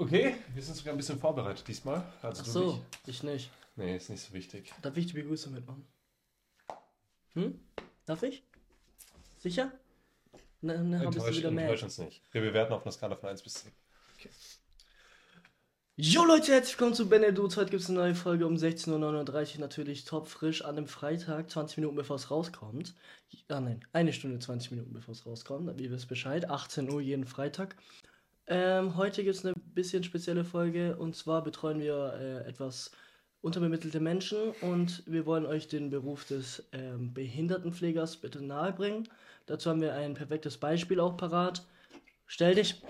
Okay, wir sind sogar ein bisschen vorbereitet diesmal. Also Ach du so, nicht. ich nicht. Nee, ist nicht so wichtig. Darf ich die Begrüßung mitmachen? Hm? Darf ich? Sicher? Bist du Enttäusch, wieder enttäusch mad. uns nicht. Wir bewerten auf einer Skala von 1 bis 10. Jo Leute, herzlich willkommen zu Beneduz. Heute gibt es eine neue Folge um 16.39 Uhr. Natürlich top frisch an einem Freitag, 20 Minuten bevor es rauskommt. Ah nein, eine Stunde 20 Minuten bevor es rauskommt. Ihr wisst Bescheid, 18 Uhr jeden Freitag. Ähm, heute gibt es eine bisschen spezielle Folge und zwar betreuen wir äh, etwas unterbemittelte Menschen und wir wollen euch den Beruf des ähm, Behindertenpflegers bitte nahebringen. Dazu haben wir ein perfektes Beispiel auch parat. Stell dich,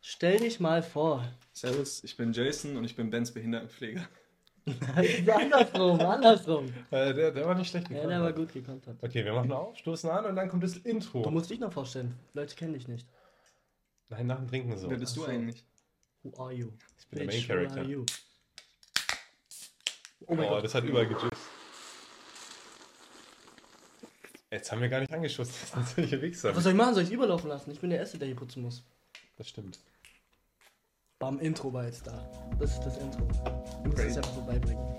stell dich mal vor. Servus, ich bin Jason und ich bin Bens Behindertenpfleger. andersrum, andersrum. Äh, der, der war nicht schlecht Ja, gekommen. der war gut gekontert. Okay, wir machen auf, stoßen an und dann kommt das Intro. Du musst dich noch vorstellen. Leute kennen dich nicht. Nein, nach dem Trinken so. Wer bist du Ach so. eigentlich? Who are you? Ich bin der Bitch, Main who Character. are you? Oh, das hat überall gejust. Jetzt haben wir gar nicht angeschossen. Das sind solche Wichser. Was soll ich machen? Soll ich überlaufen lassen? Ich bin der Erste, der hier putzen muss. Das stimmt. Bam, Intro war jetzt da. Das ist das Intro. Du musst es einfach vorbeibringen.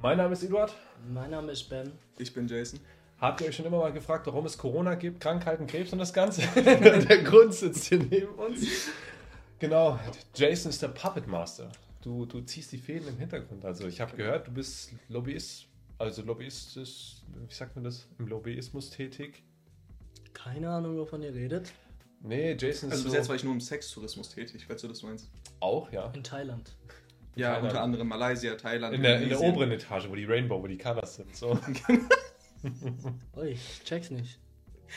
Mein Name ist Eduard. Mein Name ist Ben. Ich bin Jason. Habt ihr euch schon immer mal gefragt, warum es Corona gibt, Krankheiten, Krebs und das Ganze? der Grund sitzt hier neben uns. Genau, Jason ist der Puppet Master. Du, du ziehst die Fäden im Hintergrund. Also ich habe gehört, du bist Lobbyist, also Lobbyist ist, wie sagt man das, im Lobbyismus tätig. Keine Ahnung, wovon ihr redet. Nee, Jason ist Also bis so jetzt war ich nur im Sextourismus tätig, falls du das meinst. auch, ja. In Thailand. Ja, Thailand. unter anderem Malaysia, Thailand. In der, in der oberen Etage, wo die Rainbow, wo die Colors sind. So. Oi, ich check's nicht.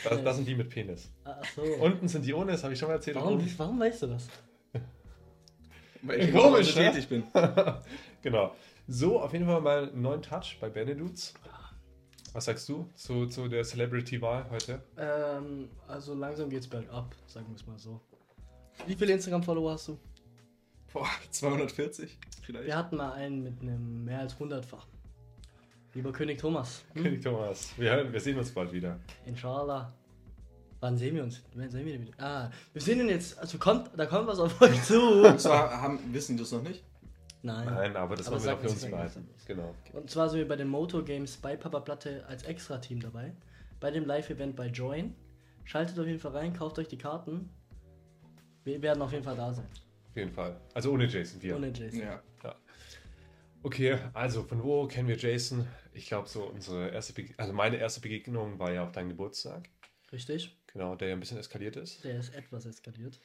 Das, das sind die mit Penis. Ach so. Unten sind die ohne, das habe ich schon mal erzählt. warum, warum weißt du das? Weil ich Komisch, Komisch, ne? tätig bin. Genau. So, auf jeden Fall mal einen neuen Touch bei Benedudes. Was sagst du zu, zu der Celebrity-Wahl heute? Ähm, also langsam geht's bergab, sagen wir es mal so. Wie viele Instagram-Follower hast du? Boah, 240 vielleicht. Wir hatten mal einen mit einem mehr als 100-fach. Lieber König Thomas. Hm? König Thomas. Wir, wir sehen uns bald wieder. Inshallah. Wann sehen wir uns? Wann sehen wir wieder? Ah, wir sehen ihn jetzt. Also kommt, da kommt was auf euch zu. Und zwar haben, wissen die das noch nicht? Nein. Nein, aber das Aber wollen wir für uns behalten. Genau. Und zwar sind wir bei den Moto Games bei Papa Platte als Extra-Team dabei. Bei dem Live-Event bei Join. Schaltet auf jeden Fall rein, kauft euch die Karten. Wir werden auf jeden Fall da sein. Auf jeden Fall. Also ohne Jason, wir. Ohne Jason. Ja. Okay, also von wo kennen wir Jason? Ich glaube, so unsere erste, Bege also meine erste Begegnung war ja auf deinem Geburtstag. Richtig? Genau, der ja ein bisschen eskaliert ist. Der ist etwas eskaliert.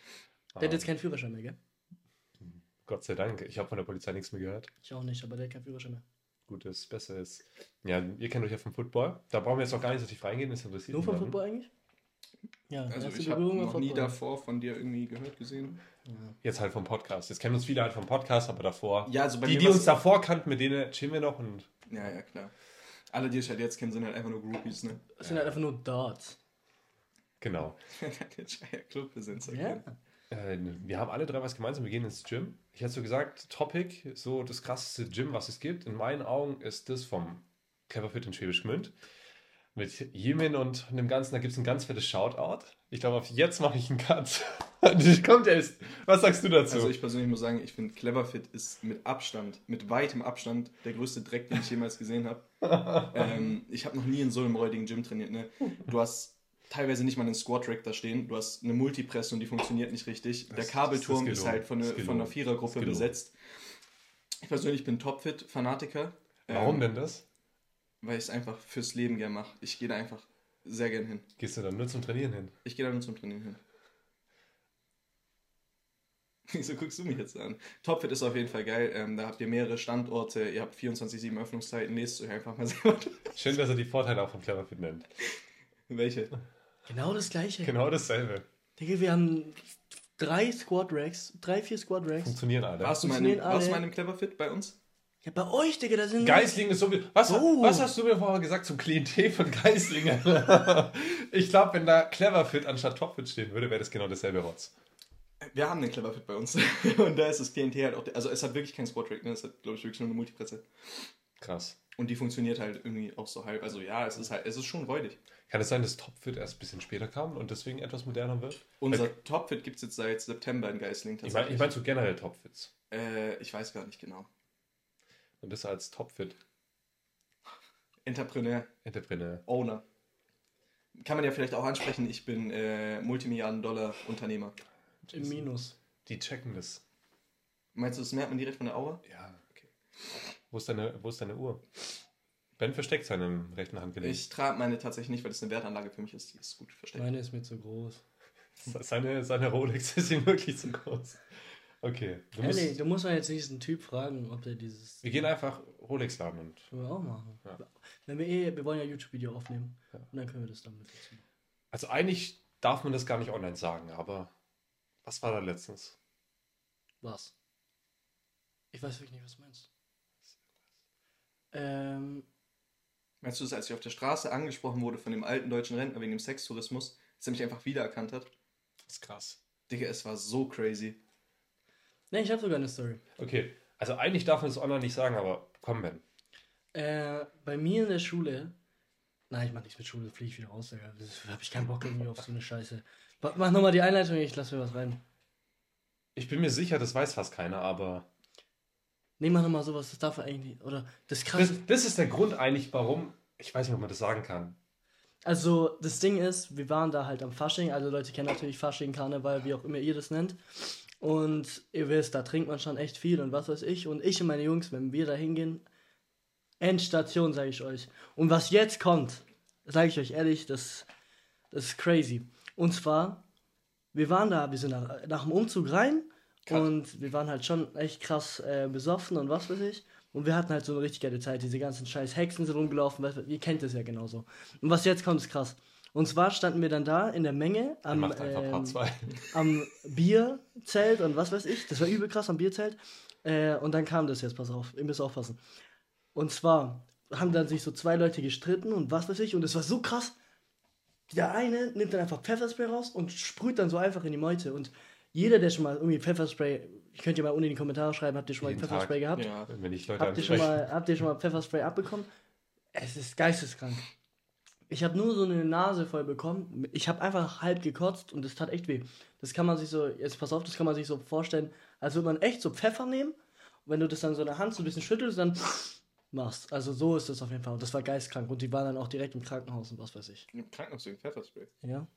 Ah. Der hat jetzt keinen Führerschein mehr, gell? Gott sei Dank. Ich habe von der Polizei nichts mehr gehört. Ich auch nicht, aber der hat keinen Führerschein mehr. Gut, das Beste ist. Ja, ihr kennt euch ja vom Football. Da brauchen wir jetzt noch gar nicht so tief reingehen. Das interessiert Nur vom. Football eigentlich? Ja, Also ich habe noch nie davor von dir irgendwie gehört, gesehen. Jetzt halt vom Podcast. Jetzt kennen uns viele halt vom Podcast, aber davor. Ja, also bei die, mir die uns davor kannten, mit denen chillen wir noch und. Ja, ja, klar. Alle, die ich halt jetzt kenne, sind halt einfach nur Groupies, ne? Das sind halt einfach nur Darts. Genau. Der Scheier Clubbesitzer. Ja. Äh, wir haben alle drei was gemeinsam. Wir gehen ins Gym. Ich hätte so gesagt, Topic, so das krasseste Gym, was es gibt. In meinen Augen ist das vom Cleverfit in Schwäbisch Gmünd. Mit Jimin und dem Ganzen, da gibt es ein ganz fettes Shoutout. Ich glaube, auf jetzt mache ich einen Cut. Kommt erst. Was sagst du dazu? Also ich persönlich muss sagen, ich finde Cleverfit ist mit Abstand, mit weitem Abstand der größte Dreck, den ich jemals gesehen habe. ähm, ich habe noch nie in so einem räudigen Gym trainiert. Ne? Du hast teilweise nicht mal einen Squat-Rack da stehen. Du hast eine Multipresse und die funktioniert nicht richtig. Der Kabelturm das ist ist, halt von, eine, von einer. Vierergruppe besetzt. Ich persönlich bin Topfit-Fanatiker. Warum ähm, denn das? Weil ich es einfach fürs Leben gern mache. Ich gehe da einfach sehr gern hin. Gehst du dann nur zum Trainieren hin? Ich gehe da nur zum Trainieren hin. Wieso guckst du mich jetzt an? Topfit ist auf jeden Fall geil. Ähm, da habt ihr mehrere Standorte, ihr habt 24-7 Öffnungszeiten. Lest euch einfach mal selber. Schön, dass er die Vorteile auch von Cleverfit nennt. Welche? Genau das gleiche. Genau dasselbe. Digga, wir haben drei Squad Racks, drei, vier Squad Racks. Funktionieren alle. Warst du, mal in, Funktionieren einem- warst du alle. mal in einem Cleverfit bei uns? Ja, bei euch, Digga, da sind. Geisling ist so wie. Was, Oh. was hast du mir vorher gesagt zum Klientel von Geislingen? ich glaube, wenn da Cleverfit anstatt Topfit stehen würde, wäre das genau dasselbe Rotz. Wir haben einen Cleverfit bei uns. Und da ist das Klientel halt auch. Also, es hat wirklich kein Squat Rack, ne? Es hat, glaube ich, wirklich nur eine Multipresse. Krass. Und die funktioniert halt irgendwie auch so halb. Also ja, es ist halt, es ist schon räudig. Kann es sein, dass Topfit erst ein bisschen später kam und deswegen etwas moderner wird? Unser Topfit gibt es jetzt seit September in Geisling Ich meine tatsächlich. ich mein so generell Topfits. äh, ich weiß gar nicht genau. Und das als Topfit. Entrepreneur, Entrepreneur. Owner. Kann man ja vielleicht auch ansprechen, ich bin äh, Multimilliarden-Dollar-Unternehmer. Im Minus. Die checken das. Meinst du, das merkt man direkt von der Aura? Ja, okay. Wo ist deine, wo ist deine Uhr? Ben versteckt seine rechten Handgelenk. Ich trage meine tatsächlich nicht, weil das eine Wertanlage für mich ist. Die ist gut versteckt. Meine ist mir zu groß. Seine, seine Rolex ist ihm wirklich zu groß. Okay. Du musst, Ehrlich, du musst mal jetzt diesen Typ fragen, ob der dieses. wir gehen einfach Rolex laden und. Können wir auch machen. Ja. Wenn wir eh, wir wollen ja YouTube-Video aufnehmen. Ja. Und dann können wir das dann mit dazu machen. Also eigentlich darf man das gar nicht online sagen, aber was war da letztens? Was? Ich weiß wirklich nicht, was du meinst. Ähm, Meinst du das, als ich auf der Straße angesprochen wurde von dem alten deutschen Rentner wegen dem Sextourismus, dass er mich einfach wiedererkannt hat? Das ist krass. Digga, es war so crazy. Ne, ich habe sogar eine Story. Okay, also eigentlich darf man das online nicht sagen, aber komm, Ben. Äh, bei mir in der Schule. Nein, ich mach nichts mit Schule, fliege ich wieder raus. Da hab ich keinen Bock irgendwie auf so eine Scheiße. Mach nochmal die Einleitung, ich lass mir was rein. Ich bin mir sicher, das weiß fast keiner, aber Nee, mach nochmal sowas, das darf eigentlich nicht. Oder das das, krasse. das ist der Grund eigentlich, warum. Ich weiß nicht, ob man das sagen kann. Also, das Ding ist, wir waren da halt am Fasching, also Leute kennen natürlich Fasching, Karneval, wie auch immer ihr das nennt. Und ihr wisst, da trinkt man schon echt viel und was weiß ich. Und ich und meine Jungs, wenn wir da hingehen, Endstation, sage ich euch. Und was jetzt kommt, sage ich euch ehrlich, das, das ist crazy. Und zwar, wir waren da, wir sind nach, nach dem Umzug rein Cut. und wir waren halt schon echt krass äh, besoffen und was weiß ich. Und wir hatten halt so eine richtig geile Zeit. Diese ganzen scheiß Hexen sind rumgelaufen, ihr kennt es ja genauso. Und was jetzt kommt, ist krass. Und zwar standen wir dann da in der Menge am, ähm, Part 2. am Bierzelt und was weiß ich. Das war übel krass am Bierzelt. Äh, und dann kam das jetzt, pass auf, ihr müsst aufpassen. Und zwar haben dann sich so zwei Leute gestritten und was weiß ich. Und es war so krass. Der eine nimmt dann einfach Pfefferspray raus und sprüht dann so einfach in die Meute. Und jeder, der schon mal irgendwie Pfefferspray, ich könnte ja mal unten in die Kommentare schreiben, habt ihr schon mal Jeden Pfefferspray gehabt? Ja. Wenn ich Leute Habt ihr, schon mal, habt ihr schon mal Pfefferspray abbekommen? Es ist geisteskrank. Ich habe nur so eine Nase voll bekommen. Ich habe einfach halb gekotzt und es tat echt weh. Das kann man sich so, jetzt pass auf, das kann man sich so vorstellen, als würde man echt so Pfeffer nehmen. Und wenn du das dann so in der Hand so ein bisschen schüttelst, dann machst. Also so ist das auf jeden Fall. Und das war geistkrank. Und die waren dann auch direkt im Krankenhaus und was weiß ich. Im Krankenhaus wegen Pfefferspray. Ja.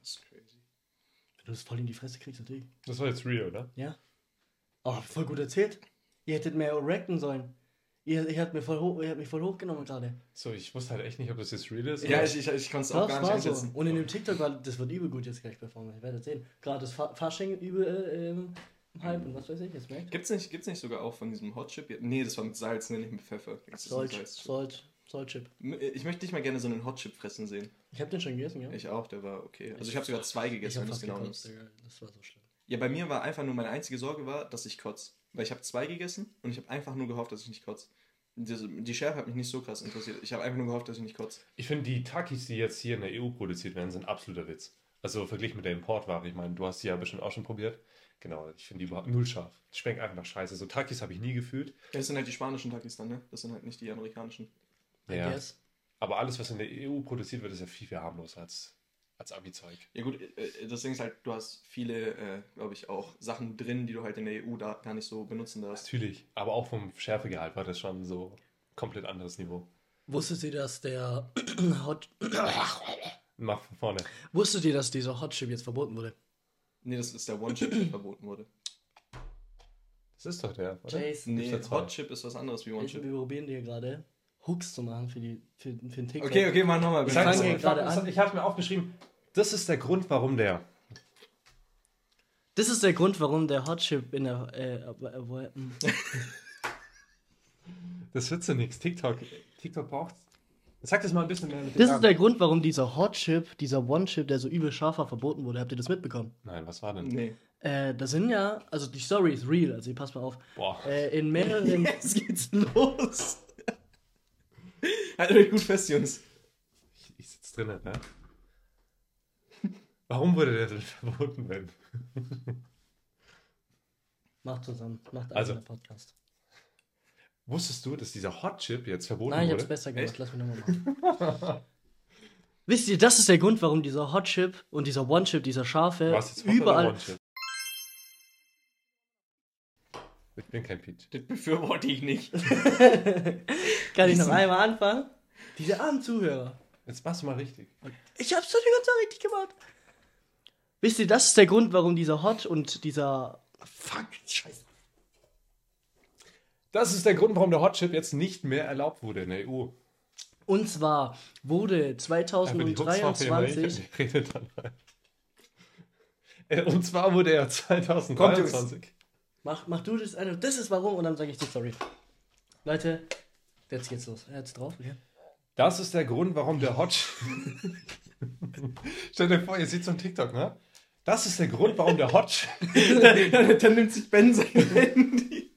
Das ist crazy. Wenn du das voll in die Fresse kriegst, natürlich. Das war jetzt real, oder? Ja. Oh, voll gut erzählt. Ihr hättet mehr reacten sollen. Ihr, ihr, habt mir voll hoch, ihr habt mich voll hochgenommen gerade. So, ich wusste halt echt nicht, ob das jetzt real ist. Ja, ich, ich, ich konnte es auch gar nicht war so. einschätzen. Und in dem TikTok war, das wird übel gut jetzt gleich performen. Ich werde sehen. Gerade das Fa Fasching übel äh, im Hype und was weiß ich, jetzt merkt. Gibt's nicht, gibt's nicht sogar auch von diesem Hot Chip? Nee, das war mit Salz, ne, nicht mit Pfeffer. Ein Salt, Salzchip. Salt, Salt Chip. Ich möchte dich mal gerne so einen Hot Chip fressen sehen. Ich habe den schon gegessen, ja. Ich auch, der war okay. Also ich habe sogar zwei gegessen, wenn du es fast genau nimmst. Das war so schlimm. Ja, bei mir war einfach nur meine einzige Sorge war, dass ich kotze. Weil ich habe zwei gegessen und ich habe einfach nur gehofft, dass ich nicht kotze. Die Schärfe hat mich nicht so krass interessiert. Ich habe einfach nur gehofft, dass ich nicht kotze. Ich finde, die Takis, die jetzt hier in der EU produziert werden, sind absoluter Witz. Also verglichen mit der Importware. Ich meine, du hast die ja bestimmt auch schon probiert. Genau, ich finde die überhaupt null scharf. Die schmecken einfach nach Scheiße. So Takis habe ich nie gefühlt. Das sind halt die spanischen Takis dann, ne? Das sind halt nicht die amerikanischen. Guess. Aber alles, was in der EU produziert wird, ist ja viel, viel harmloser als, als Abi-Zeug. Ja gut, äh, das Ding ist halt, du hast viele, äh, glaube ich, auch Sachen drin, die du halt in der EU da gar nicht so benutzen darfst. Natürlich. Aber auch vom Schärfegehalt war das schon so komplett anderes Niveau. Wusstet ihr, dass der Hot. Mach von vorne. Wusstet ihr, dass dieser Hot Chip jetzt verboten wurde? Nee, das ist der One-Chip, der verboten wurde. Das ist doch der, oder? Jason. Nee, da zwei? Hot-Chip ist was anderes wie Ich, One-Chip. wir probieren hier gerade Hooks zu machen für, die, für, für den TikTok. Okay, okay, mach nochmal. Ich ich. Ich habe mir aufgeschrieben, das ist der Grund, warum der. Das ist der Grund, warum der Hot Chip in der. Äh, äh, hm. Das wird so nichts. TikTok. TikTok braucht. Sag das mal ein bisschen mehr mit Das ist der Grund, warum dieser Hot Chip, dieser One Chip, der so übel scharf war, verboten wurde. Habt ihr das mitbekommen? Nein, was war denn? Nee. Äh, da sind ja, also die Story ist real, also passt mal auf. Boah. Äh, in mehreren. Jetzt geht's los. Haltet euch gut fest, Jungs. Ich, ich sitze drinnen, ne? Warum wurde der denn verboten, Ben? Macht zusammen, macht Also. also. Podcast. Wusstest du, dass dieser Hot Chip jetzt verboten Nein, ich hab's wurde? besser gemacht. Echt? Lass mich nochmal machen. Wisst ihr, das ist der Grund, warum dieser Hot Chip und dieser One Chip, dieser scharfe, überall. One Chip? Ich bin kein Peach. Das befürworte ich nicht. Kann ich noch einmal anfangen? Diese armen Zuhörer. Jetzt machst du mal richtig. Ich hab's doch die ganze Zeit richtig gemacht. Wisst ihr, das ist der Grund, warum dieser Hot und dieser. Fuck, scheiße. Das ist der Grund, warum der Hot Chip jetzt nicht mehr erlaubt wurde in der EU. Und zwar wurde Einfach die Hutzwaffe immer, 2023. ich rede dann mal. Äh, Und zwar wurde er 2023. Mach, mach du das eine. Das ist warum und dann sage ich die Story. Leute, jetzt geht's los. Jetzt drauf, okay? Das ist der Grund, warum der Hot Chip. Stell dir vor, ihr seht so ein TikTok, ne? Das ist der Grund, warum der Hot Chip. Dann nimmt sich Ben sein Handy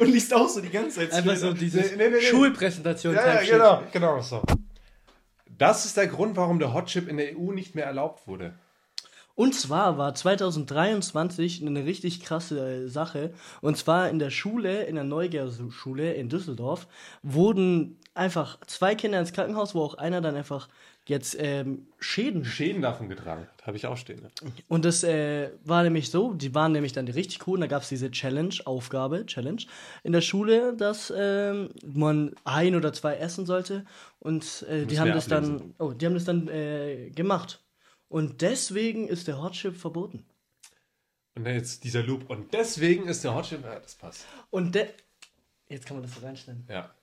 und liest auch so die ganze Zeit. Einfach so dieses Nee, nee, nee, nee. Schulpräsentation. Ja, ja, genau, genau so. Das ist der Grund, warum der Hot Chip in der EU nicht mehr erlaubt wurde. Und zwar war 2023 eine richtig krasse äh, Sache. Und zwar in der Schule, in der Neuger-Schule in Düsseldorf, wurden einfach zwei Kinder ins Krankenhaus, wo auch einer dann einfach jetzt ähm, Schäden. Schäden davon getragen hat, habe ich auch stehen. Ne? Und das äh, war nämlich so, die waren nämlich dann richtig cool. Und da gab es diese Challenge, Aufgabe, Challenge in der Schule, dass ähm, man ein oder zwei essen sollte. Und äh, die haben das dann, oh, die haben das dann äh, gemacht. Und deswegen ist der Hotchip verboten. Und dann jetzt dieser Loop. Und deswegen ist der Hot Chip. Ja, das passt. Und. Jetzt kann man das so reinstellen. Ja.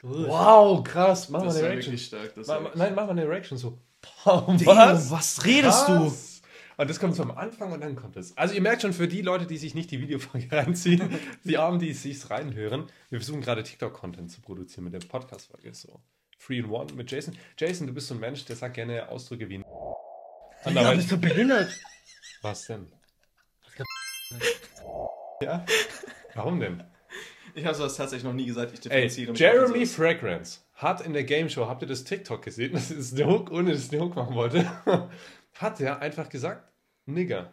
Gut. Wow, krass. Mach Das mal eine Reaction. stark. Das Ma- ma- Nein, mach mal eine Reaction so. Boah, Was? was redest du? Was? Und das kommt so am Anfang und dann kommt es. Also ihr merkt schon, für die Leute, die sich nicht die Videofolge reinziehen, die Armen, die es sich reinhören, wir versuchen gerade TikTok-Content zu produzieren mit der Podcast-Folge. So. Free in One mit Jason. Jason, du bist so ein Mensch, der sagt gerne Ausdrücke wie Ja, Anderweitig. bist du behindert? Was denn? Ja? Warum denn? Ich habe sowas tatsächlich noch nie gesagt. Ich Ey, differenziere mich Jeremy. Fragrance hat in der Game Show, habt ihr das TikTok gesehen? Das ist der Hook, ohne dass Hook machen wollte. Hat er einfach gesagt, Nigger.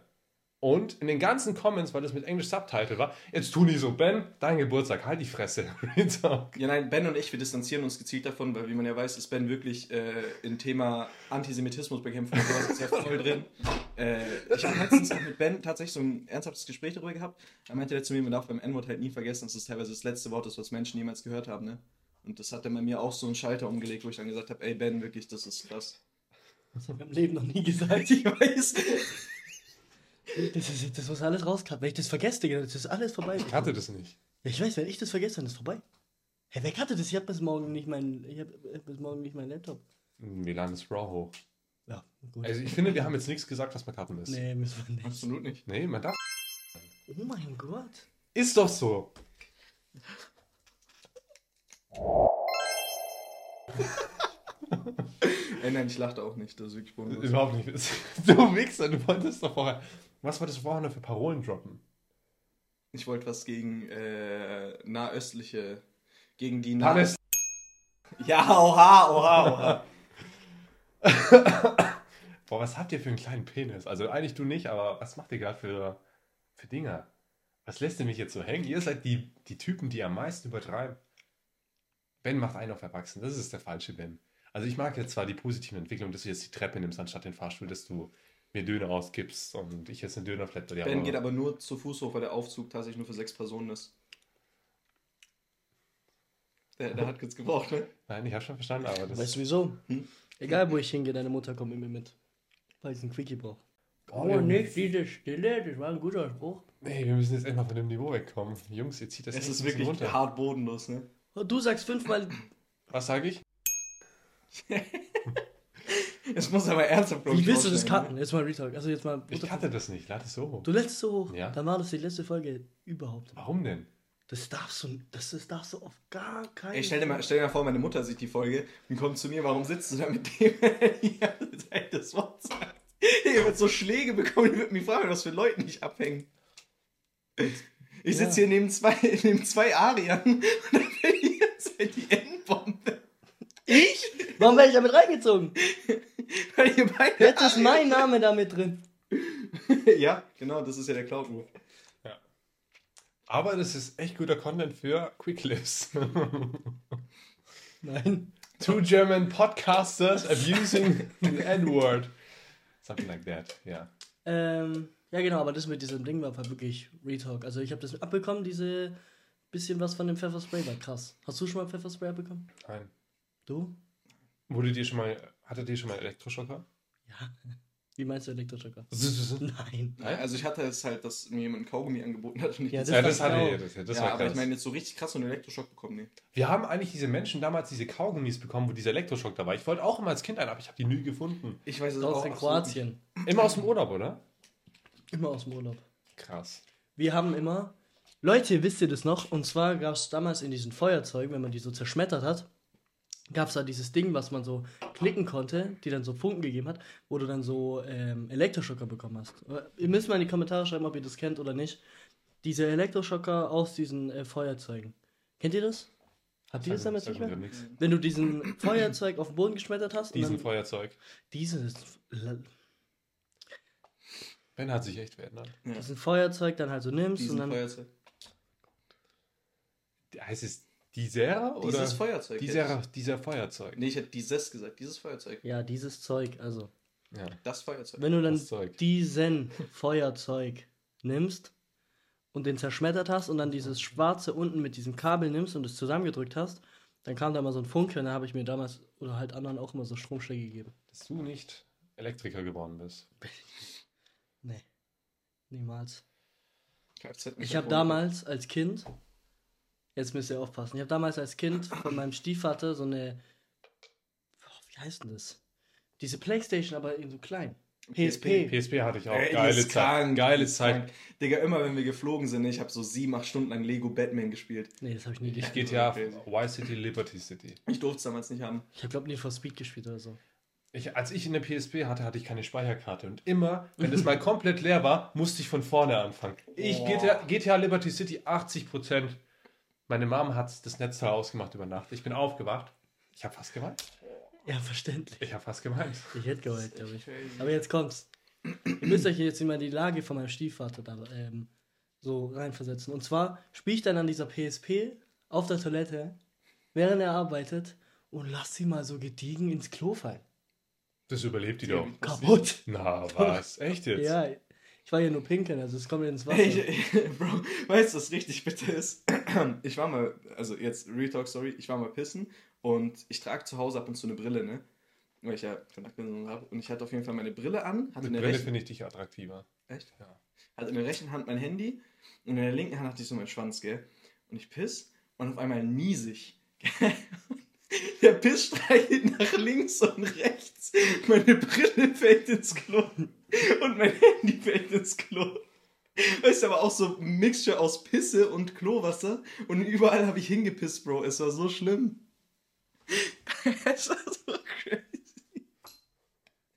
Und in den ganzen Comments, weil das mit Englisch Subtitle war, jetzt tu nicht so, Ben, dein Geburtstag, halt die Fresse. Ja, nein, Ben und ich, wir distanzieren uns gezielt davon, weil wie man ja weiß, ist Ben wirklich äh, im Thema Antisemitismus bekämpfen und sowas ist ja voll drin. Äh, ich habe letztens auch mit Ben tatsächlich so ein ernsthaftes Gespräch darüber gehabt. Er meinte er zu mir, man darf beim N-Wort halt nie vergessen, dass es teilweise das letzte Wort ist, was Menschen jemals gehört haben, ne? Und das hat dann bei mir auch so einen Schalter umgelegt, wo ich dann gesagt habe, ey Ben, wirklich, das ist krass. Das habe ich im Leben noch nie gesagt. Ich weiß. Das, ist, das muss alles rausklappen. Wenn ich das vergesse, Digga, das ist alles vorbei. Ich hatte das nicht. Ich weiß, wenn ich das vergesse, dann ist es vorbei. Hey, wer hatte das? Ich habe bis morgen nicht mein, ich hab bis morgen nicht meinen Laptop. Milan ist raw hoch. Ja, gut. Also ich finde, wir haben jetzt nichts gesagt, was man cutten ist. nee, müssen wir nicht. Absolut nicht. Nee, man darf. Oh mein Gott. Ist doch so. Ey, nein, ich lachte auch nicht, das ist wirklich. Überhaupt nicht. Du Wichser, du wolltest doch vorher. Was wolltest du vorher noch für Parolen droppen? Ich wollte was gegen äh, nahöstliche, gegen die Paläst Ja, oha, oha, oha. Boah, was habt ihr für einen kleinen Penis? Also eigentlich du nicht, aber was macht ihr gerade für, für Dinger? Was lässt ihr mich jetzt so hängen? Ihr seid die, die Typen, die am meisten übertreiben. Ben macht einen auf Erwachsen. Das ist der falsche Ben. Also ich mag jetzt zwar die positive Entwicklung, dass du jetzt die Treppe nimmst anstatt den Fahrstuhl, dass du mir Döner ausgibst und ich jetzt einen Döner flat bei dir. Ben geht aber nur zu Fuß hoch, weil der Aufzug tatsächlich nur für sechs Personen ist. Der, der hat kurz gebraucht, ne? Nein, ich habe schon verstanden, aber das Weißt du wieso? Hm? Egal, wo ich hingehe, deine Mutter kommt mit mir mit. Weil ich einen Quickie brauche. Oh, Oh, nicht diese Stille, das war ein guter Spruch. Nee, wir müssen jetzt endlich mal von dem Niveau wegkommen. Jungs, ihr zieht das Es ist wirklich runter. hart bodenlos, ne? Du sagst fünfmal. Was sage ich? Es muss aber ernsthaft Wie ich, willst du das cutten? Jetzt mal Retalk. Also jetzt mal. Ich hatte das nicht. Lade es so hoch. Du lässt es so hoch. Ja. Dann war das die letzte Folge überhaupt. Warum denn? Das darfst du, das, das darfst du auf gar keinen Ne? Ey, stell dir, mal, stell dir mal vor, meine Mutter sieht die Folge und kommt zu mir, warum sitzt du da mit dem die ganze Zeit das Wort sagt? Ihr wird so Schläge bekommen, die wird mich fragen, was für Leuten ich abhängen. Ich sitze hier neben zwei, neben zwei Ariern und dann fällt die ganze Zeit die Endbombe. Ich? Warum werde ich damit reingezogen? Weil ihr beide Jetzt ist mein Name da mit drin. Ja, genau, das ist ja der Cloud-Move. Aber das ist echt guter Content für Quicklips. Nein. Two German podcasters abusing the N-word. Something like that, ja. Ähm, ja, genau, aber das mit diesem Ding war wirklich Retalk. Also ich habe das abbekommen, diese bisschen was von dem Pfefferspray war krass. Hast du schon mal Pfefferspray abbekommen? Nein. Du? Wurde dir schon mal, hattet ihr schon mal Elektroschocker? Ja. Wie meinst du Elektroschocker? Ja, Nein. Nein, also ich hatte es halt, dass mir jemand ein Kaugummi angeboten hat und ich Ja, das das das war hatte genau- ich. Das, das ja, war aber ich meine jetzt so richtig krass so einen Elektroschock bekommen, nee. Wir haben eigentlich diese Menschen damals diese Kaugummis bekommen, wo dieser Elektroschock da war. Ich wollte auch immer als Kind einen, aber ich habe die nie gefunden. Ich weiß es Aus auch in absolut nicht. Kroatien. Immer aus dem Urlaub, oder? Immer aus dem Urlaub. Krass. Wir haben immer. Leute, wisst ihr das noch? Und zwar gab es damals in diesen Feuerzeugen, wenn man die so zerschmettert hat, gab es da dieses Ding, was man so klicken konnte, die dann so Funken gegeben hat, wo du dann so ähm, Elektroschocker bekommen hast. Aber Ihr müsst mal in die Kommentare schreiben, ob ihr das kennt oder nicht. Diese Elektroschocker aus diesen äh, Feuerzeugen. Kennt ihr das? Habt ihr das damals sag nicht mehr? Wenn du diesen Feuerzeug auf den Boden geschmettert hast Diesen Feuerzeug. dieses, Ben hat sich echt verändert. Ja. diesen Feuerzeug dann halt so nimmst Diesen und dann Feuerzeug. Heißt es dieser oder? Dieses Feuerzeug. Dieser, dieser Feuerzeug. Nee, ich hätte dieses gesagt, dieses Feuerzeug. ja dieses Zeug, also Ja. Das Feuerzeug. Wenn du dann Das Zeug. diesen Feuerzeug nimmst und den zerschmettert hast und dann dieses schwarze unten mit diesem Kabel nimmst und es zusammengedrückt hast, dann kam da mal so ein Funke und da habe ich mir damals oder halt anderen auch immer so Stromschläge gegeben. Dass du nicht Elektriker geworden bist. Nee, niemals. Kfz Ich habe damals als Kind, jetzt müsst ihr aufpassen, ich habe damals als Kind von meinem Stiefvater so eine, oh, wie heißt denn das? Diese Playstation, aber in so klein. PSP. PSP hatte ich auch. Ey, die Geile Zeit. krank, Geile Zeit. krank. Digga, immer wenn wir geflogen sind, ich habe so sieben, acht Stunden lang Lego Batman gespielt. Nee, das habe ich nie Ich gespielt. GTA, Crazy. Y City, Liberty City. Ich durfte es damals nicht haben. Ich habe glaube nie for Speed gespielt oder so. Ich, als ich in der PSP hatte, hatte ich keine Speicherkarte. Und immer, wenn es mal komplett leer war, musste ich von vorne anfangen. Ich, Boah. GTA, GTA Liberty City 80%. Meine Mom hat das Netzteil ausgemacht über Nacht. Ich bin aufgewacht. Ich habe fast geweint. Ja, verständlich. Ich habe fast geweint. Ich hätte geheult, glaube ich. Aber jetzt kommt's. Ihr müsst euch jetzt immer die Lage von meinem Stiefvater da ähm, so reinversetzen. Und zwar spiele ich dann an dieser PSP auf der Toilette, während er arbeitet, und lass sie mal so gediegen ins Klo fallen. Das überlebt die doch. Kaputt. Na, was? Echt jetzt? Ja, ich war ja nur pinkeln, also es kommt ins Wasser. Ey, ich, Bro, weißt du, was richtig bitter ist? Ich war mal, also jetzt Retalk, sorry, ich war mal pissen und ich trage zu Hause ab und zu eine Brille, ne? Weil ich ja Kontaktlinsen habe. Und ich hatte auf jeden Fall meine Brille an, hatte Mit in der Brille rechten, finde ich dich attraktiver. echt? Ja. Hatte in der rechten Hand mein Handy und in der linken Hand hatte ich so meinen Schwanz, gell? Und ich piss und auf einmal niese ich. Der Piss streicht nach links und rechts. Meine Brille fällt ins Klo. Und mein Handy fällt ins Klo. Weißt du, aber auch so ein Mixture aus Pisse und Klowasser. Und überall habe ich hingepisst, Bro. Es war so schlimm. es war so crazy.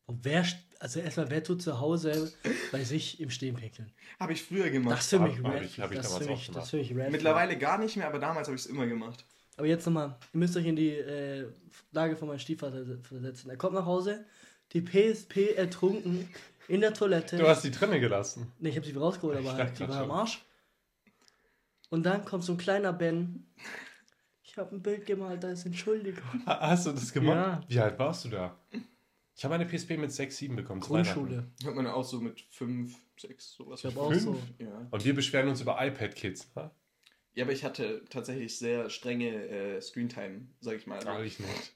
Und wer, also erstmal, wer tut zu Hause bei sich im Stehen pinkeln? Habe ich früher gemacht. Das ist Hab- red ich- hab ich Das ist für damals auch mich, das ist Mittlerweile gar nicht mehr, aber damals habe ich es immer gemacht. Aber jetzt nochmal, ihr müsst euch in die äh, Lage von meinem Stiefvater se- versetzen. Er kommt nach Hause, die PSP ertrunken in der Toilette. Du hast die drinne gelassen. Ne, ich habe sie rausgeholt, aber Ich halt, dachte die war grad am schon. Arsch. Und dann kommt so ein kleiner Ben. Ich habe ein Bild gemalt, da ist Entschuldigung. Ha- Hast du das gemacht? Ja. Wie alt warst du da? Ich habe eine PSP mit 6, 7 bekommen. Grundschule. Hat man auch so mit 5, 6, sowas. Ich habe auch Fünf? so. Ja. Und wir beschweren uns über iPad-Kids. Ha? ja, aber ich hatte tatsächlich sehr strenge äh, Screentime, sag ich mal. Ah, ich nicht.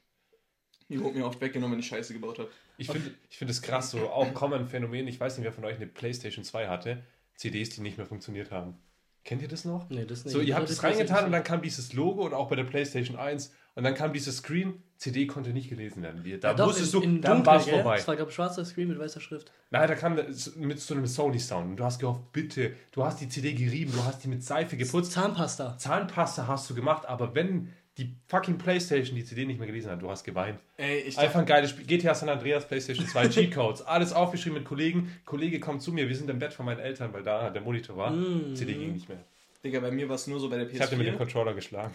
Die wurde mir oft weggenommen, wenn ich Scheiße gebaut habe. Ich finde ich find es krass, so auch Common Phänomen. Ich weiß nicht, wer von euch eine PlayStation 2 hatte. CDs, die nicht mehr funktioniert haben. Kennt ihr das noch? Nee, das nicht. So, ihr habt Das es reingetan und dann kam dieses Logo und auch bei der PlayStation 1 und dann kam dieses Screen, CD konnte nicht gelesen werden. Da Ja, wusstest in, du, in dann dunkel, war es vorbei. Das war, glaube ich, schwarzer Screen mit weißer Schrift. Nein, da kam mit so einem Sony-Sound und du hast gehofft, bitte, du hast die CD gerieben, du hast die mit Seife geputzt. Zahnpasta. Zahnpasta hast du gemacht, aber wenn die fucking Playstation die CD nicht mehr gelesen hat, du hast geweint. Ey, ich Einfach ein geiles Spiel. GTA San Andreas, Playstation 2, G-Codes, alles aufgeschrieben mit Kollegen. Kollege kommt zu mir, wir sind im Bett von meinen Eltern, weil da der Monitor war. Mm. CD ging nicht mehr. Digga, bei mir war es nur so bei der PS4. Ich hatte mit dem Controller geschlagen.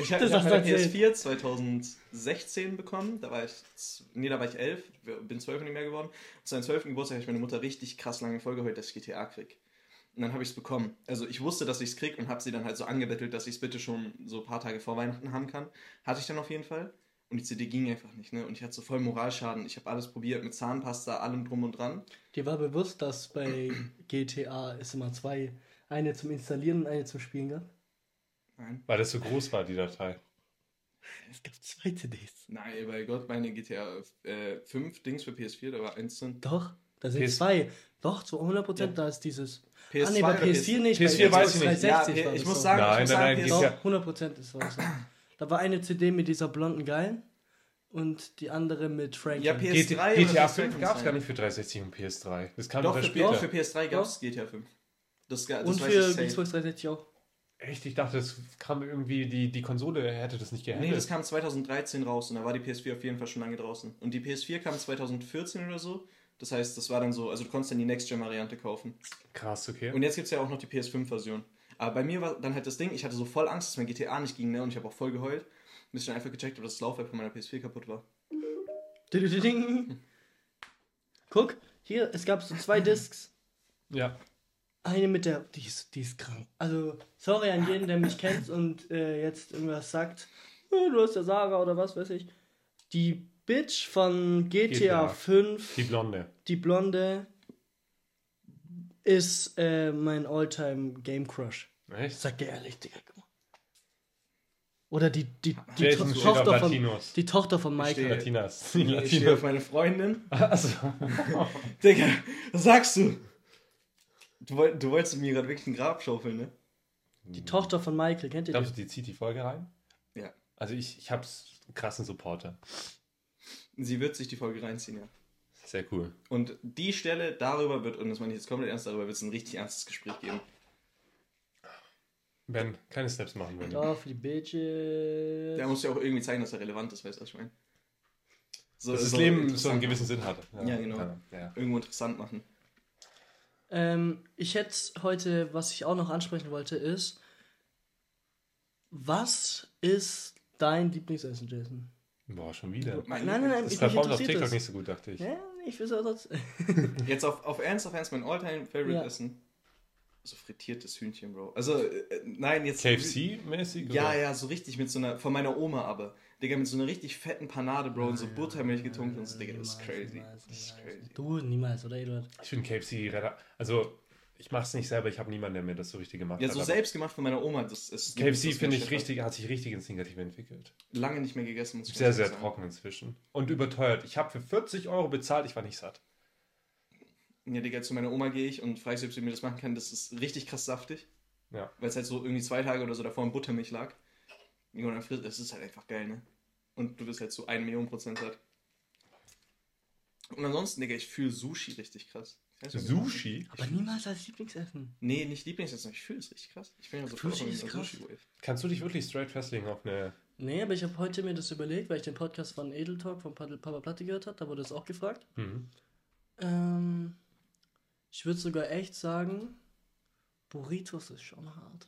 Ich habe ich hab erzählt. PS4 2016 bekommen. Da war ich, nee, da war ich 11, bin 12 nicht mehr geworden. Zu meinem 12. Geburtstag habe ich meine Mutter richtig krass lange vollgeheult, dass ich GTA krieg. Und dann habe ich es bekommen. Also ich wusste, dass ich es krieg und habe sie dann halt so angebettelt, dass ich es bitte schon so ein paar Tage vor Weihnachten haben kann. Hatte ich dann auf jeden Fall. Und die CD ging einfach nicht, ne? Und ich hatte so voll Moralschaden. Ich habe alles probiert mit Zahnpasta, allem drum und dran. Dir war bewusst, dass bei GTA es immer zwei, eine zum Installieren und eine zum Spielen gab? Nein. Weil das so groß war, die Datei. Es gab zwei CDs. Nein, bei Gott, meine GTA äh, 5 Dings für PS4, da war eins drin. Doch, da sind PS zwei. Doch, zu 100% Ja. da ist dieses. PS2 ah, nee, bei oder PS4 nicht. PS4 bei weiß ich nicht. 360 Ja, war ich das muss so. sagen, Nein, ich muss nein, sagen, nein, PS- GTA Doch, 100% ist das so. Da war eine CD mit dieser blonden Geilen und die andere mit Franklin. Ja, PS- GTA, PS3 oder GTA PS2 5 kann gab es gar nicht für 360 und PS3. Das kam Doch, für, später. doch, für PS3 gab es GTA 5. Das, das und für. Xbox 360 auch. Echt? Ich dachte, das kam irgendwie, die, die Konsole hätte das nicht Nee, gehandelt. das kam 2013 raus und da war die PS4 auf jeden Fall schon lange draußen. Und die PS4 kam 2014 oder so. Das heißt, das war dann so, also du konntest dann die Next-Gen-Variante kaufen. Krass, okay. Und jetzt gibt es ja auch noch die PS5-Version. Aber bei mir war dann halt das Ding, ich hatte so voll Angst, dass mein GTA nicht ging, ne? Und ich habe auch voll geheult. Bis ich dann einfach gecheckt habe, dass das Laufwerk von meiner PS4 kaputt war. Guck, hier, es gab so zwei Discs. ja. Eine mit der, die ist, die ist krank. Also, sorry an jeden, der mich kennt und äh, jetzt irgendwas sagt, "Äh, du hast ja Saga oder was weiß ich. Die Bitch von GTA, GTA. 5, Die Blonde. die Blonde, ist äh, mein Alltime Game Crush. Echt? Sag dir ehrlich, Digga. Oder die, die, die, To Tochter von, die Tochter von stehe- Michael. Latinas. Ich stehe auf Latinos. meine Freundin. Also, Digga, was sagst du? Du, woll, du wolltest mir gerade wirklich ein Grab schaufeln, ne? Die Tochter von Michael, kennt ihr glaubst die? du, die zieht die Folge rein? Ja. Also ich, ich hab's einen krassen Supporter. Sie wird sich die Folge reinziehen, ja. Sehr cool. Und die Stelle darüber wird, und das meine ich jetzt komplett ernst, darüber wird es ein richtig ernstes Gespräch geben. Ben, keine Steps machen will. Ja, für die Bitches. Der muss ja auch irgendwie zeigen, dass er relevant ist, weißt du, was ich meine? So, Dass das so Leben so einen gewissen Sinn hat. Ja, genau. Ja, ja. Irgendwo interessant machen. Ähm, ich hätte heute, was ich auch noch ansprechen wollte, ist, was ist dein Lieblingsessen, Jason? Boah, schon wieder. Mein Nein, nein, nein, Das performt auf TikTok das. nicht so gut, dachte ich. Ja, ich will es trotzdem. Jetzt auf, auf Ernst, auf Ernst, mein Alltime Favorite Ja. Essen. So frittiertes Hühnchen, Bro. Also, äh, nein, jetzt. KFC-mäßig? Ja, oder? ja, so richtig mit so einer, von meiner Oma aber. Digga, mit so einer richtig fetten Panade, Bro, und so Buttermilch getunkt und so, Digga, das ist crazy. Niemals, Das ist niemals. crazy. Du niemals, oder Eduard? Ich finde KFC Also, ich mach's nicht selber, ich habe niemanden, der mir das so richtig gemacht Ja, hat. so aber selbst gemacht von meiner Oma, das ist. KFC finde ich hat richtig, hat sich richtig ins Negative entwickelt. Lange nicht mehr gegessen, muss ich Sehr, sehr sagen. trocken inzwischen. Und überteuert. Ich habe für 40 Euro bezahlt, ich war nicht satt. Ja, Digga, zu meiner Oma gehe ich und frage sie, ob sie mir das machen kann. Das ist richtig krass saftig. Ja. Weil es halt so irgendwie zwei Tage oder so davor in Buttermilch lag. Und dann frisst, das ist halt einfach geil, ne? Und du bist halt so 1 Million Prozent satt. Und ansonsten, Digga, ich fühle Sushi richtig krass. Sushi? Aber niemals als Lieblingsessen. Nee, nicht Lieblingsessen, ich fühle es richtig krass. Ich bin ja so Sushi ist krass. Sushi-Wave. Kannst du dich wirklich straight festlegen auf eine. Nee, aber ich habe heute mir das überlegt, weil ich den Podcast von Edel Talk von Papa Papa Platte gehört habe. Da wurde das auch gefragt. Mhm. Ähm, ich würde sogar echt sagen, Burritos ist schon hart.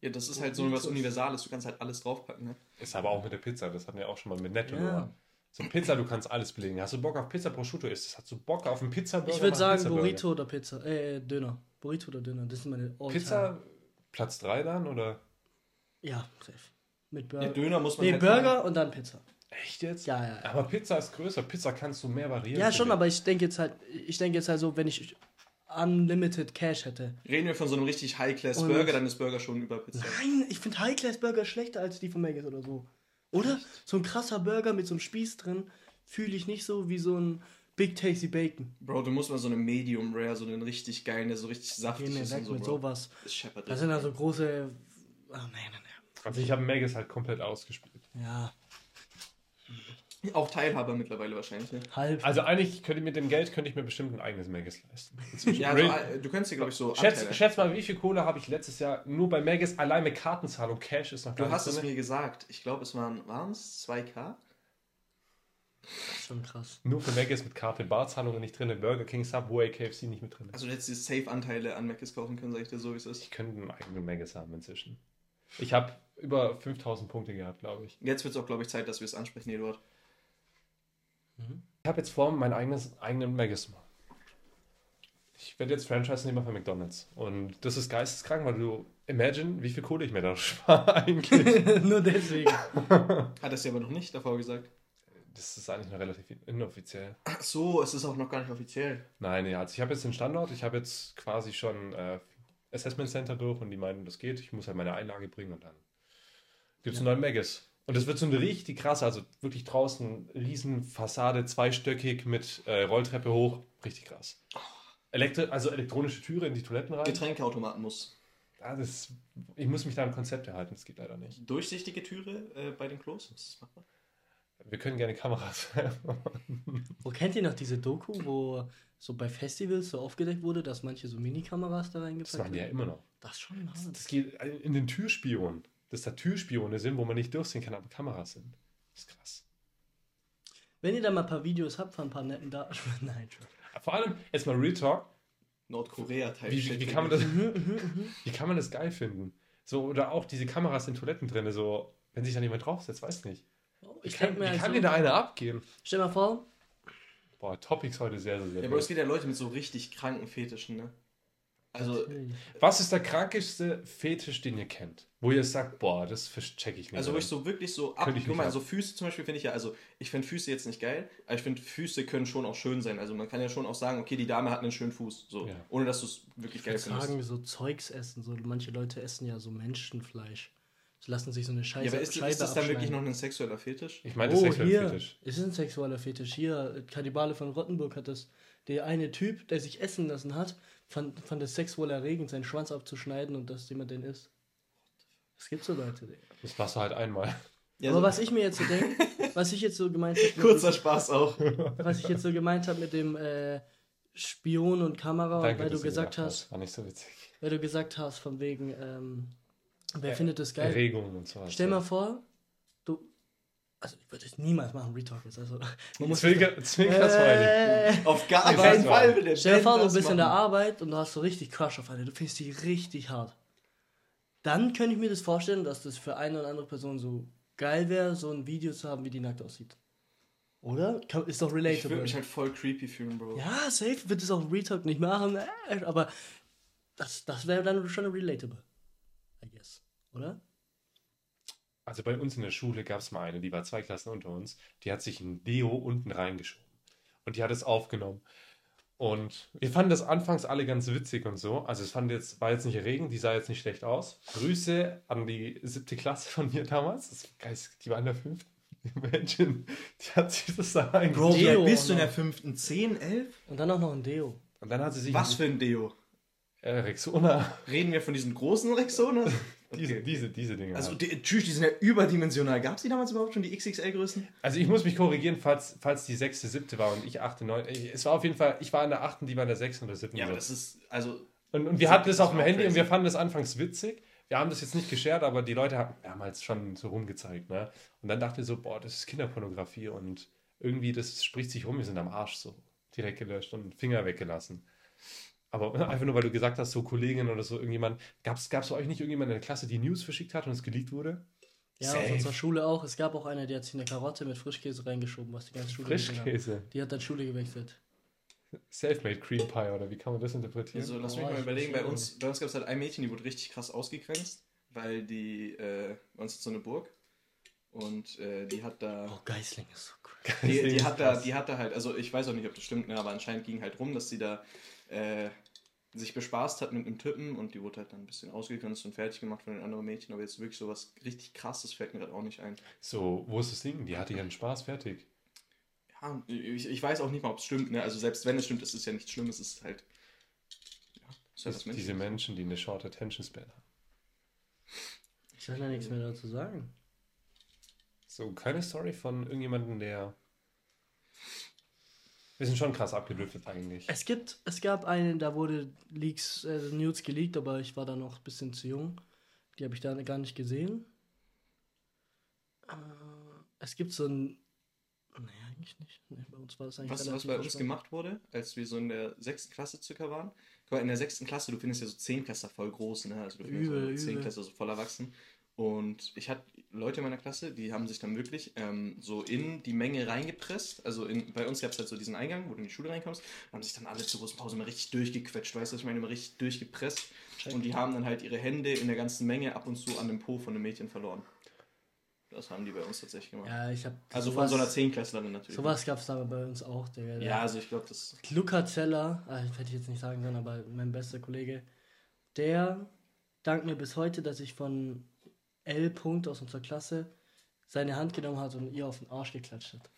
Ja, das ist halt so was Universales. Du kannst halt alles draufpacken, ne? Ist aber auch mit der Pizza, das hatten wir auch schon mal mit Netto. Ja. nur. So Pizza, du kannst alles belegen. Hast du Bock auf Pizza Prosciutto isst? Hast du Bock auf einen Pizza Ich würde sagen Burrito oder Pizza. Äh, Döner. Burrito oder Döner. Das sind meine all Pizza Platz 3 dann oder? Ja, safe. Mit Ja, Burger. Döner muss man nee, halt Burger und dann Pizza. Echt jetzt? Ja, ja, ja. Aber Pizza ist größer. Pizza kannst du mehr variieren. Ja, schon, aber ich denke jetzt halt, ich denke jetzt halt so, wenn ich unlimited Cash hätte. Reden wir von so einem richtig Und- High-Class-Burger, dann ist Burger schon über Pizza. Nein, ich finde High-Class-Burger schlechter als die von Maggis oder so. Oder? So ein krasser Burger mit so einem Spieß drin fühle ich nicht so wie so ein Big Tasty Bacon. Bro, du musst mal so eine Medium Rare, so einen richtig geilen, der so richtig saftig mir ist weg und so, mit Bro. sowas. Das scheppert Da sind da so große. Ah, nein, nein, ich. Also ich habe Maggis halt komplett ausgespielt. Ja, Auch Teilhaber mittlerweile wahrscheinlich, ne? halb. Also eigentlich könnte ich mit dem Geld könnte ich mir bestimmt ein eigenes Maggis leisten. Ja, also, äh, du könntest dir, glaube ich, so Schätz, Anteile- schätz mal, wie viel Kohle habe ich letztes Jahr nur bei Maggis allein mit Kartenzahlung Cash ist noch gar Du hast nicht es drin. mir gesagt. Ich glaube, es waren, waren es 2K? Das ist schon krass. Nur für Maggis mit Karte Barzahlungen nicht drin, Burger King Subway KFC nicht mit drin. Also du hättest dir Safe-Anteile an Mc's kaufen können, sag ich dir so, wie es ist. Ich könnte einen eigenen Maggis haben inzwischen. Ich habe über 5000 Punkte gehabt, glaube ich. Jetzt wird es auch, glaube ich, Zeit, dass wir es ansprechen, Eduard. Ich habe jetzt vor, mein eigenes, eigenen Maggis. Ich werde jetzt Franchise-Nehmer für McDonalds. Und das ist geisteskrank, weil du, imagine, wie viel Kohle ich mir da spare eigentlich. Nur deswegen. Hat er es ja aber noch nicht davor gesagt. Das ist eigentlich noch relativ inoffiziell. Ach so, es ist auch noch gar nicht offiziell. Nein, ja, also ich habe jetzt den Standort, ich habe jetzt quasi schon äh, Assessment Center durch und die meinen, das geht. Ich muss halt meine Einlage bringen und dann gibt es einen neuen Megas. Und das wird so eine richtig krasse, also wirklich draußen, riesen Fassade, zweistöckig mit äh, Rolltreppe hoch, richtig krass. Elektri also elektronische Türe in die Toiletten rein. Getränkeautomaten muss. Ja, das, ich muss mich da am Konzept erhalten, das geht leider nicht. Durchsichtige Türe äh, bei den Klos. Ist das machbar? Wir können gerne Kameras. Wo kennt ihr noch diese Doku, wo so bei Festivals so aufgedeckt wurde, dass manche so Minikameras da Das reingepackt machen die ja haben? immer noch. Das ist schon Das, das geht in den Türspion. Dass da Türspione sind, wo man nicht durchsehen kann, aber Kameras sind. Das ist krass. Wenn ihr da mal ein paar Videos habt von ein paar netten Daten. Nein, schon. Vor allem, jetzt mal Real Talk, Nordkorea-Teil. wie, wie, wie, kann man das, wie kann man das geil finden? So, oder auch diese Kameras in Toiletten drin, so, wenn sich da jemand draufsetzt, weiß nicht. Ich Wie kann, mir, wie kann also, dir da einer abgehen? stell mal vor, Boah, Topics heute sehr, sehr, sehr. Ja, aber es gibt ja Leute mit so richtig kranken Fetischen, ne? Also, Was ist der krankeste Fetisch, den ihr kennt? Wo ihr sagt, boah, das check ich nicht. also wo ich so wirklich so ab, ich guck mal, ab. so Füße zum Beispiel finde ich ja, also ich finde Füße jetzt nicht geil, aber ich finde Füße können schon auch schön sein. Also man kann ja schon auch sagen, okay, die Dame hat einen schönen Fuß, so, Ja. ohne dass du es wirklich ich geil würde findest. sagen, so Zeugs essen. So, manche Leute essen ja so Menschenfleisch. Sie lassen sich so eine Scheiße, Ja, aber ist, Scheibe ist das dann wirklich noch ein sexueller Fetisch? ich meine, Oh, sexueller hier. Fetisch. Es ist ein sexueller Fetisch. Hier, Kannibale von Rottenburg hat das. Der eine Typ, der sich essen lassen hat, fand, fand es sexuell erregend, seinen Schwanz abzuschneiden und dass jemand den isst. Es gibt so Leute, Digga. Das machst du halt einmal. Ja, Aber so- was ich mir jetzt so denke, was ich jetzt so gemeint habe, Kurzer Spaß auch. was ich jetzt so gemeint habe mit dem äh, Spion und Kamera, Danke, weil du gesagt hast, War nicht so witzig. weil du gesagt hast, von wegen, ähm, wer Äh, findet das geil? Erregung und sowas. Stell mal vor, also ich würde es niemals machen, Retalk jetzt, also man muss Zwinker, Zwinker Smiley. äh, Auf gar keinen Fall will der Stell dir vor, du bist in der. Arbeit und du hast so richtig Crush auf eine, du findest die richtig hart. Dann könnte ich mir das vorstellen, dass das für eine oder andere Person so geil wäre, so ein Video zu haben, wie die nackt aussieht. Oder? Ist doch Ich würde relatable. mich halt voll creepy fühlen, Bro. ja, safe wird es auch Retalk nicht machen, äh, aber das, das wäre dann schon relatable. I guess. Oder? Also bei uns in der Schule gab es mal eine, die war zwei Klassen unter uns, die hat sich ein Deo unten reingeschoben. Und die hat es aufgenommen. Und wir fanden das anfangs alle ganz witzig und so. Also es fand jetzt, war jetzt nicht erregend, die sah jetzt nicht schlecht aus. Grüße an die siebte Klasse von mir damals. Das die war in der fünften. Imagine, die hat sich das da Bro, reingeschoben. wie Deo alt bist du in der fünften? 10, 11? Und dann auch noch ein Deo. Und dann hat sie sich Was für ein Deo? äh, Rexona, Reden wir von diesen großen Rexona? diese, diese, diese Dinge. Also, halt. die, tschüss, die sind ja überdimensional. Gab es die damals überhaupt schon, die XXL-Größen? Also ich muss mich korrigieren, falls, falls die sechste, siebte war und ich achte, neun. Es war auf jeden Fall, ich war in der achten, die war in der sechsten oder siebten. Ja, aber das ist, also, Und, und wir hatten das auf dem Handy und crazy. wir fanden das anfangs witzig. Wir haben das jetzt nicht geshared, aber die Leute haben damals schon so rumgezeigt. Ne? Und dann dachte ich so, boah, das ist Kinderpornografie und irgendwie, das spricht sich rum, wir sind am Arsch so. Direkt gelöscht und Finger weggelassen. Aber einfach nur, weil du gesagt hast, so Kollegin oder so, irgendjemand, gab es bei euch nicht irgendjemand in der Klasse, die News verschickt hat und es geleakt wurde? Ja, Safe. auf unserer Schule auch. Es gab auch eine, die hat sich eine Karotte mit Frischkäse reingeschoben, was die ganze Schule. Frischkäse. Die hat dann Schule gewechselt. Selfmade Cream Pie oder wie kann man das interpretieren? also lass Oh, mich mal ich überlegen. Bei uns, bei uns gab es halt ein Mädchen, die wurde richtig krass ausgegrenzt, weil die, äh, bei uns ist so eine Burg und äh, die hat da. Oh, Geisling ist so cool. Die, die, hat da, die hat da halt, also ich weiß auch nicht, ob das stimmt, ne, aber anscheinend ging halt rum, dass sie da äh, sich bespaßt hat mit einem Typen und die wurde halt dann ein bisschen ausgegrenzt und fertig gemacht von den anderen Mädchen, aber jetzt wirklich so was richtig krasses fällt mir gerade auch nicht ein. So, wo ist das Ding? Die hatte ihren Spaß fertig. Ja, ich, ich weiß auch nicht mal, ob es stimmt, ne? Also selbst wenn es stimmt, ist es ja nicht schlimm, es ist halt. Ja, ist halt was Diese Menschliches. Menschen, die eine Short Attention Span haben. Ich soll ja nichts mehr dazu sagen. So, keine Story von irgendjemandem, der. Wir sind schon krass abgedriftet eigentlich. Es gibt, es gab einen, da wurde Leaks, äh, News geleakt, aber ich war da noch ein bisschen zu jung. Die habe ich da gar nicht gesehen. Äh, es gibt so ein. Nee, eigentlich nicht. Nee, bei uns war das eigentlich Was, was bei uns gemacht wurde, als wir so in der sechsten Klasse circa waren. Guck mal, in der sechsten Klasse, du findest ja so Zehnklässler voll groß, ne? Also du findest Übel, so übel. Zehnklässler so voll erwachsen. Und ich hatte, Leute in meiner Klasse, die haben sich dann wirklich ähm, so in die Menge reingepresst. Also in, bei uns gab es halt so diesen Eingang, wo du in die Schule reinkommst, haben sich dann alle zur großen Pause mal richtig durchgequetscht, weißt du, was ich meine, immer richtig durchgepresst. Check. Und die haben dann halt ihre Hände in der ganzen Menge ab und zu an dem Po von einem Mädchen verloren. Das haben die bei uns tatsächlich gemacht. Ja, ich hab. also von so einer Zehnklässlerin natürlich. Sowas gab es aber bei uns auch, Digga. Ja, also ich glaube, das. Luca Zeller, ich hätte ich jetzt nicht sagen sollen, aber mein bester Kollege, der dankt mir bis heute, dass ich von L. Punkt aus unserer Klasse seine Hand genommen hat und ihr auf den Arsch geklatscht hat.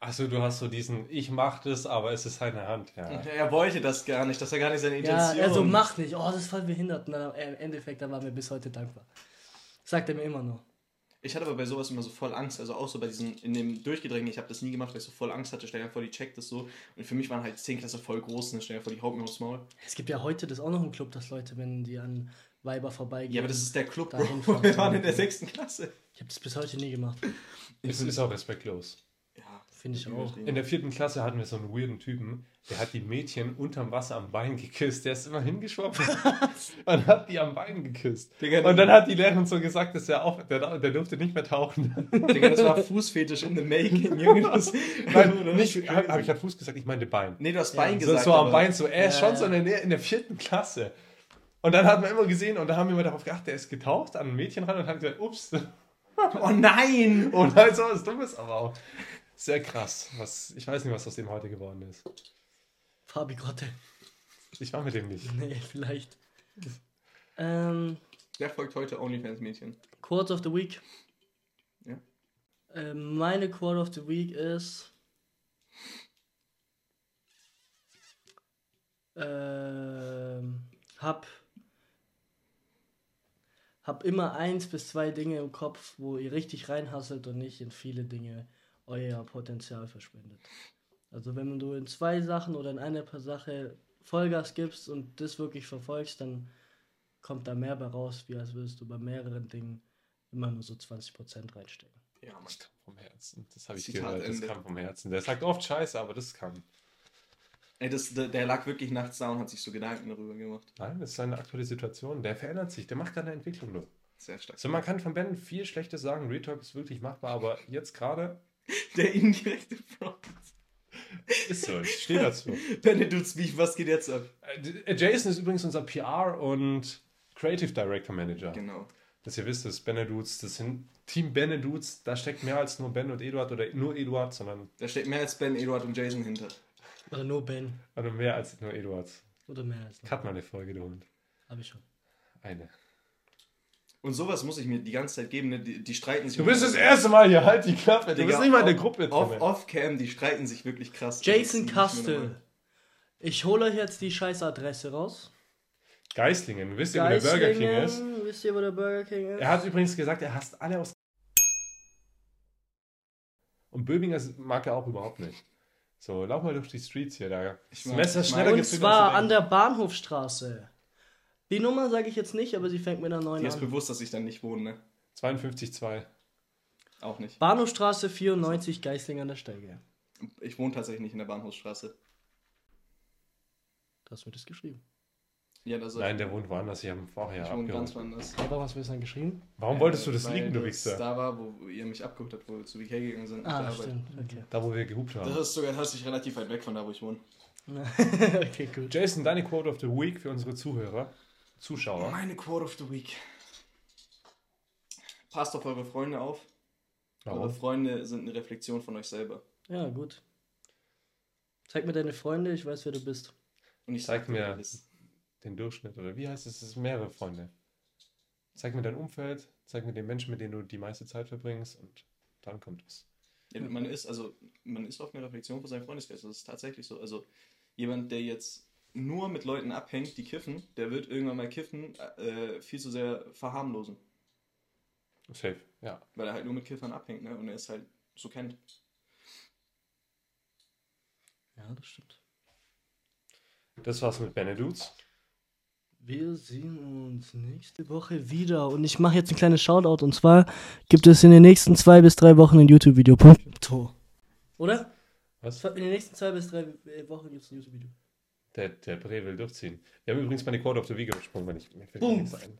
Achso, du hast so diesen, ich mach das, aber es ist seine Hand. Ja. Er wollte das gar nicht, das war gar nicht seine Ja, Intention. er so, mach nicht, oh, das ist voll behindert. Und dann im Endeffekt, da war mir bis heute dankbar. Sagt er mir immer noch. Ich hatte aber bei sowas immer so voll Angst, also auch so bei diesen, in dem Durchgedrängen, ich habe das nie gemacht, weil ich so voll Angst hatte, stell dir vor, die checkt das so. Und für mich waren halt 10 Klasse voll groß, ne? stell dir vor, die haut mir aufs Maul. Es gibt ja heute das auch noch im Club, dass Leute, wenn die an Weiber vorbeigehen. Ja, aber das ist der Club, Dahin Bro. Wir waren in der sechsten Klasse. Ich habe das bis heute nie gemacht. Es ist auch respektlos. Ja, Finde ich auch. In der vierten Klasse hatten wir so einen weirden Typen, der hat die Mädchen unterm Wasser am Bein geküsst. Der ist immer hingeschwommen und hat die am Bein geküsst. Digga, Und dann hat die Lehrerin so gesagt, dass er auch, der, der durfte nicht mehr tauchen. Digga, das war Fußfetisch in the making, Junge. Das, Nein, nicht, habe hab ich gerade Fuß gesagt, ich meinte Bein. Nee, du hast Ja, Bein So, gesagt. so am aber- Bein, so, er ist Ja, schon so in der, Nähe- in der vierten Klasse. Und dann hat man immer gesehen, und da haben wir immer darauf geachtet, der ist getaucht an ein Mädchen ran und hat gesagt, ups. Oh nein! Und halt so was Dummes, aber auch sehr krass. Was, ich weiß nicht, was aus dem heute geworden ist. Fabi Grotte. Ich war mit dem nicht. Nee, vielleicht. Ähm, Wer folgt heute OnlyFans-Mädchen? Quote of the Week. Ja. Ähm, meine Quote of the Week ist. Ähm, hab. Hab immer eins bis zwei Dinge im Kopf, wo ihr richtig reinhasselt und nicht in viele Dinge euer Potenzial verschwendet. Also wenn du in zwei Sachen oder in einer paar Sache Vollgas gibst und das wirklich verfolgst, dann kommt da mehr bei raus, wie als würdest du bei mehreren Dingen immer nur so 20% reinstecken. Ja, Mann. Das kam vom Herzen. Das habe ich Zitat gehört. Das Ende. kam vom Herzen. Der sagt oft Scheiße, aber das kann. Ey, das, der, der lag wirklich nachts da und hat sich so Gedanken darüber gemacht. Nein, das ist eine aktuelle Situation. Der verändert sich. Der macht gerade eine Entwicklung. Du. Sehr stark. So, man kann von Ben viel Schlechtes sagen. Retalk ist wirklich machbar, aber jetzt gerade Der indirekte Front. ist so. Ich stehe dazu. Beneduts Beef, was geht jetzt ab? Äh, Jason ist übrigens unser PR und Creative Director Manager. Genau. Dass ihr wisst, das Benedudes, das sind Team Benedudes, da steckt mehr als nur Ben und Eduard oder nur Eduard, sondern Da steckt mehr als Ben, Eduard und Jason hinter. Oder nur Ben. also mehr als nur Eduard. Oder mehr als Cut mal eine Folge, du Hund. Habe ich schon. Eine. Und sowas muss ich mir die ganze Zeit geben, ne? die, die streiten sich. Du bist das erste Mal hier, halt die Klappe. Du Digga, bist nicht mal in der off- Gruppe Off, drin. Off-Cam, die streiten sich wirklich krass. Jason Kastel. Ich hole euch jetzt die scheiß Adresse raus. Geislingen, wisst ihr, wo der Burger King ist? Geislingen, Wisst ihr, wo der Burger King ist? Er hat übrigens gesagt, er hasst alle aus. Und Böbinger mag er auch überhaupt nicht. So, lauf mal durch die Streets hier. Da Ich das mag- Messer schneller Und zwar du an der Bahnhofstraße. Die Nummer sage ich jetzt nicht, aber sie fängt mit einer 9 Dir ist an. bewusst, dass ich dann nicht wohne, ne? denkst. 52,2. Auch nicht. Bahnhofstraße 94, Geislingen an der Steige. Ich wohne tatsächlich nicht in der Bahnhofsstraße. Da hast du mir das geschrieben. Ja, also Nein, der wohnt woanders. Ich habe ihn vorher ich wohne ganz woanders. Hey, warum hast du mir das dann geschrieben? Warum wolltest du Äh, das weil liegen, du das Wichser? Da war, wo ihr mich abgeholt habt, wo wir zu WK gegangen sind. Ah, der Arbeit. stimmt. Okay. Da, wo wir gehupt Das haben. ist sogar tatsächlich relativ weit weg von da, wo ich wohne. okay, gut. Jason, deine Quote of the Week für unsere Zuhörer, Zuschauer. Meine Quote of the Week. Passt auf eure Freunde auf. Eure Warum? Freunde sind eine Reflexion von euch selber. Ja, gut. Zeig mir deine Freunde, ich weiß, wer du bist. Und ich Zeig dir, mir- das- Den Durchschnitt oder wie heißt es? Es sind mehrere Freunde. Zeig mir dein Umfeld, zeig mir den Menschen, mit denen du die meiste Zeit verbringst und dann kommt es. Ja, man ist, also, man ist oft eine Reflexion von seinem Freundeskreis. Das ist tatsächlich so. Also, jemand, der jetzt nur mit Leuten abhängt, die kiffen, der wird irgendwann mal kiffen äh, viel zu sehr verharmlosen. Safe, ja. Weil er halt nur mit Kiffern abhängt, ne? Und er es halt so kennt. Ja, das stimmt. Das war's mit Benedudes. Wir sehen uns nächste Woche wieder und ich mache jetzt ein kleines Shoutout und zwar gibt es in den nächsten zwei bis drei Wochen ein YouTube-Video. Punto. Oder? Was? In den nächsten zwei bis drei äh, Wochen gibt es ein YouTube-Video. Der, der Bre will durchziehen. Wir haben übrigens meine Code auf der Wiege gesprungen, wenn ich mir fällt Boom. nichts ein.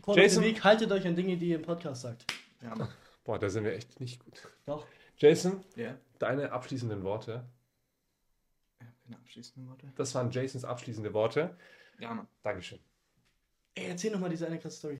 Code Jason, Weg, haltet euch an Dinge, die ihr im Podcast sagt. Ja. Boah, da sind wir echt nicht gut. Doch. Jason, yeah. deine abschließenden Worte. Ja, meine abschließenden Worte. Das waren Jasons abschließende Worte. Ja, Dankeschön. Ey, erzähl nochmal diese eine krasse Story.